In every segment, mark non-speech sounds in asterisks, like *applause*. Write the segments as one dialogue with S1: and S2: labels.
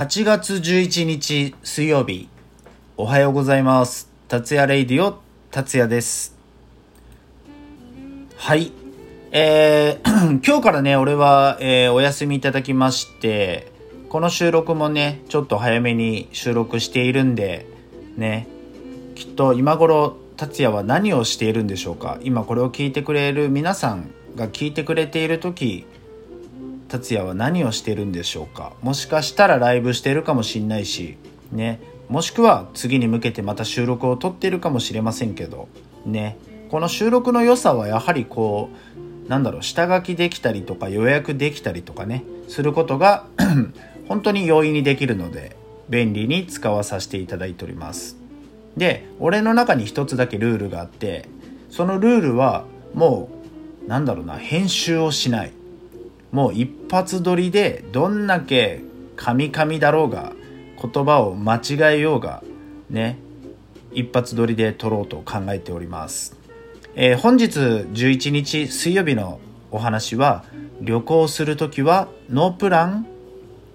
S1: 8月11日水曜日。おはようございます。達也レイディオ達也です。はい。えー、*clears throat* 今日からね俺は、えー、お休みいただきましてこの収録もねちょっと早めに収録しているんでね。きっと今頃達也は何をしているんでしょうか。今これを聞いてくれる皆さんが聞いてくれている時達也は何をしてるんでしょうか？もしかしたらライブしてるかもしんないしね。もしくは次に向けてまた収録を撮ってるかもしれませんけどね。この収録の良さはやはりこうなんだろう下書きできたりとか予約できたりとかね。することが *clears throat* 本当に容易にできるので便利に使わさせていただいております。で俺の中に一つだけルールがあってそのルールはもうなんだろうな編集をしない。もう一発撮りでどんだけカミカミだろうが言葉を間違えようがね一発撮りで撮ろうと考えております、えー、本日11日水曜日のお話は旅行する時はノープラン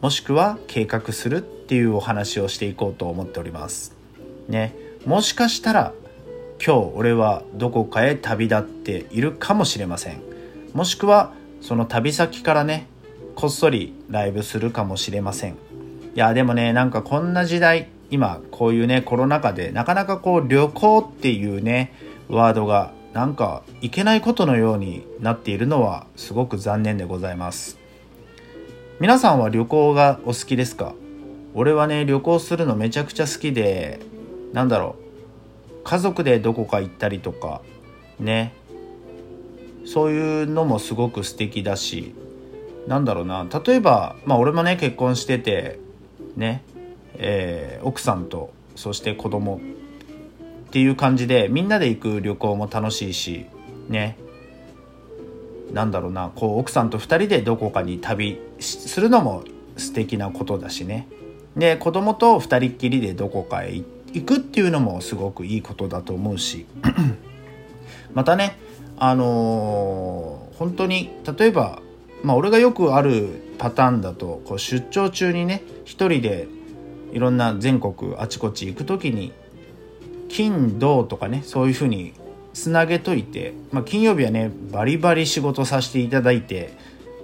S1: もしくは計画するっていうお話をしていこうと思っております。ね。もしかしたら今日俺はどこかへ旅立っているかもしれません。もしくはその旅先からねこっそりライブするかもしれません。いやでもねなんかこんな時代今こういうねコロナ禍でなかなかこう旅行っていうねワードがなんかいけないことのようになっているのはすごく残念でございます。皆さんは旅行がお好きですか？俺はね旅行するのめちゃくちゃ好きでなんだろう家族でどこか行ったりとかね。そういうのもすごく素敵だしなんだろうな。例えばまあ俺もね結婚しててねえー、奥さんとそして子供っていう感じでみんなで行く旅行も楽しいしね。なんだろうな。こう奥さんと2人でどこかに旅するのも素敵なことだしね。で子供と2人っきりでどこかへ行くっていうのもすごくいいことだと思うし。*clears throat* またねあのー、本当に例えば、まあ、俺がよくあるパターンだとこう出張中にね一人でいろんな全国あちこち行く時に金土とかねそういうふうにつなげといて、まあ、金曜日はねバリバリ仕事させていただいて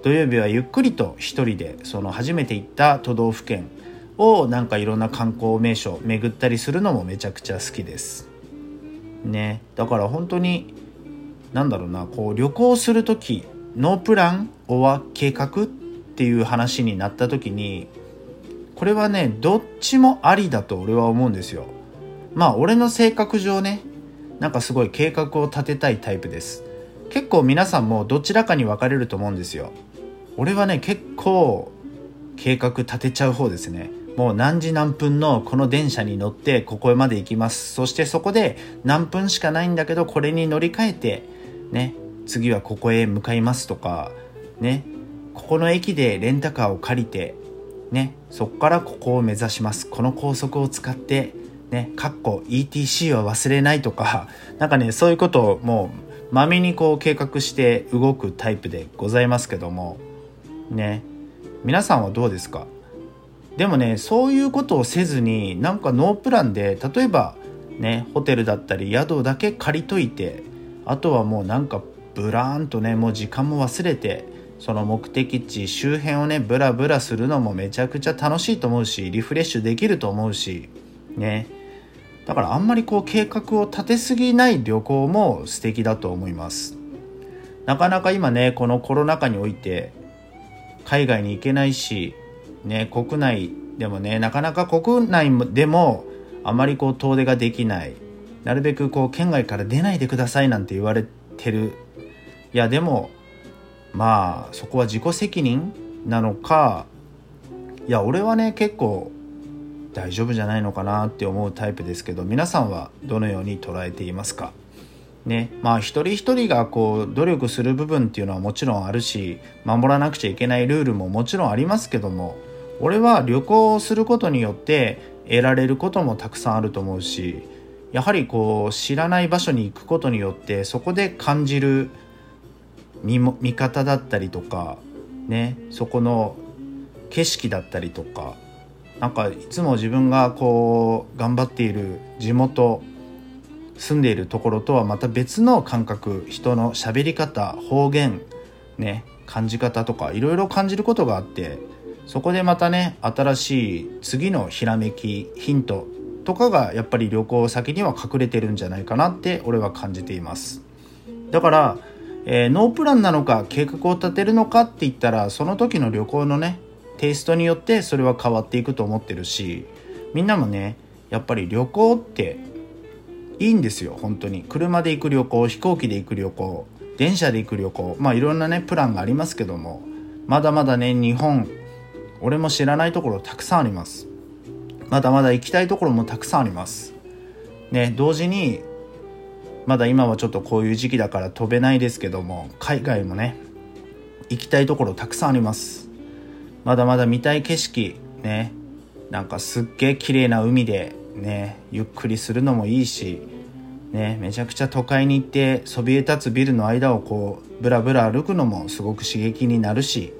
S1: 土曜日はゆっくりと一人でその初めて行った都道府県をなんかいろんな観光名所巡ったりするのもめちゃくちゃ好きです。ねだから本当になんだろうなこう旅行する時ノープランは計画っていう話になった時にこれはねどっちもありだと俺は思うんですよ。まあ俺の性格上ねなんかすごい計画を立てたいタイプです。結構皆さんもどちらかに分かれると思うんですよ。俺はね結構計画立てちゃう方ですね。もう何時何分のこの電車に乗ってここまで行きます。そしてそこで何分しかないんだけどこれに乗り換えてね、次はここへ向かいますとか、ね、ここの駅でレンタカーを借りて、ね、そこからここを目指します。この高速を使って、ね、かっこ ETC は忘れないとか、*laughs* なんかね、そういうことをもう、まめにこう計画して動くタイプでございますけども、ね、皆さんはどうですか？でもね、そういうことをせずに、なんかノープランで、例えば、ね、ホテルだったり宿だけ借りといて、あとはもうなんかブラーンとねもう時間も忘れてその目的地周辺をねブラブラするのもめちゃくちゃ楽しいと思うしリフレッシュできると思うしね。だからあんまりこう計画を立てすぎない旅行も素敵だと思います。なかなか今ねこのコロナ禍において海外に行けないしね国内でもねなかなか国内でもあまりこう遠出ができない。なるべくこう県外から出ないでくださいなんて言われてる。いやでもまあそこは自己責任なのかいや俺はね結構大丈夫じゃないのかなって思うタイプですけど皆さんはどのように捉えていますか？ねまあ一人一人がこう努力する部分っていうのはもちろんあるし守らなくちゃいけないルールももちろんありますけども俺は旅行をすることによって得られることもたくさんあると思うしやはりこう知らない場所に行くことによってそこで感じる見見方だったりとかねそこの景色だったりとかなんかいつも自分がこう頑張っている地元住んでいるところとはまた別の感覚人の喋り方方言ね感じ方とかいろいろ感じることがあってそこでまたね新しい次のひらめきヒントとかがやっぱり旅行先には隠れてるんじゃないかなって俺は感じています。だから、えー、ノープランなのか計画を立てるのかって言ったらその時の旅行のねテイストによってそれは変わっていくと思ってるしみんなもねやっぱり旅行っていいんですよ本当に。車で行く旅行飛行機で行く旅行電車で行く旅行まあいろんなねプランがありますけどもまだまだね日本俺も知らないところたくさんあります。まだまだ行きたいところもたくさんあります。ね同時にまだ今はちょっとこういう時期だから飛べないですけども海外もね行きたいところたくさんあります。まだまだ見たい景色ねなんかすっげえ綺麗な海でねゆっくりするのもいいしねめちゃくちゃ都会に行ってそびえ立つビルの間をこうブラブラ歩くのもすごく刺激になるし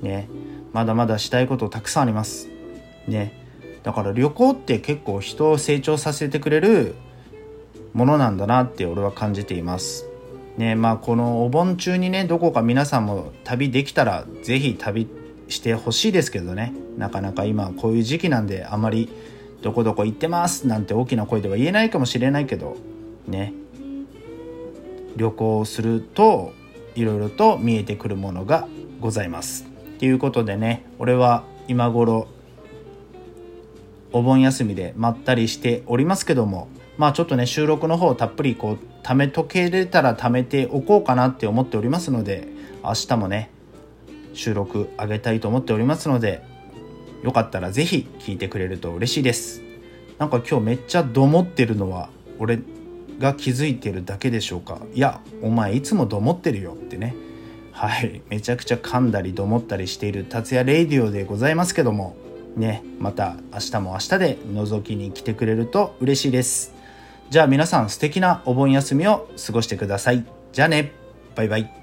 S1: ねまだまだしたいことたくさんあります。ね。だから旅行って結構人を成長させてくれるものなんだなって俺は感じています。ねまあこのお盆中にねどこか皆さんも旅できたら是非旅してほしいですけどね。なかなか今こういう時期なんであまりどこどこ行ってますなんて大きな声では言えないかもしれないけどね。旅行をするといろいろと見えてくるものがございます。ということでね俺は今頃お盆休みでまったりしておりますけどもまあちょっとね収録の方たっぷりこう貯めとけれたら貯めておこうかなって思っておりますので明日もね収録あげたいと思っておりますのでよかったら是非聞いてくれると嬉しいです。なんか今日めっちゃどもってるのは俺が気づいてるだけでしょうか。いやお前いつもどもってるよってね。はい。めちゃくちゃ噛んだりどもったりしている達也レイディオでございますけどもねまた明日も明日で覗きに来てくれると嬉しいです。じゃあ皆さん素敵なお盆休みを過ごしてください。じゃあね。バイバイ。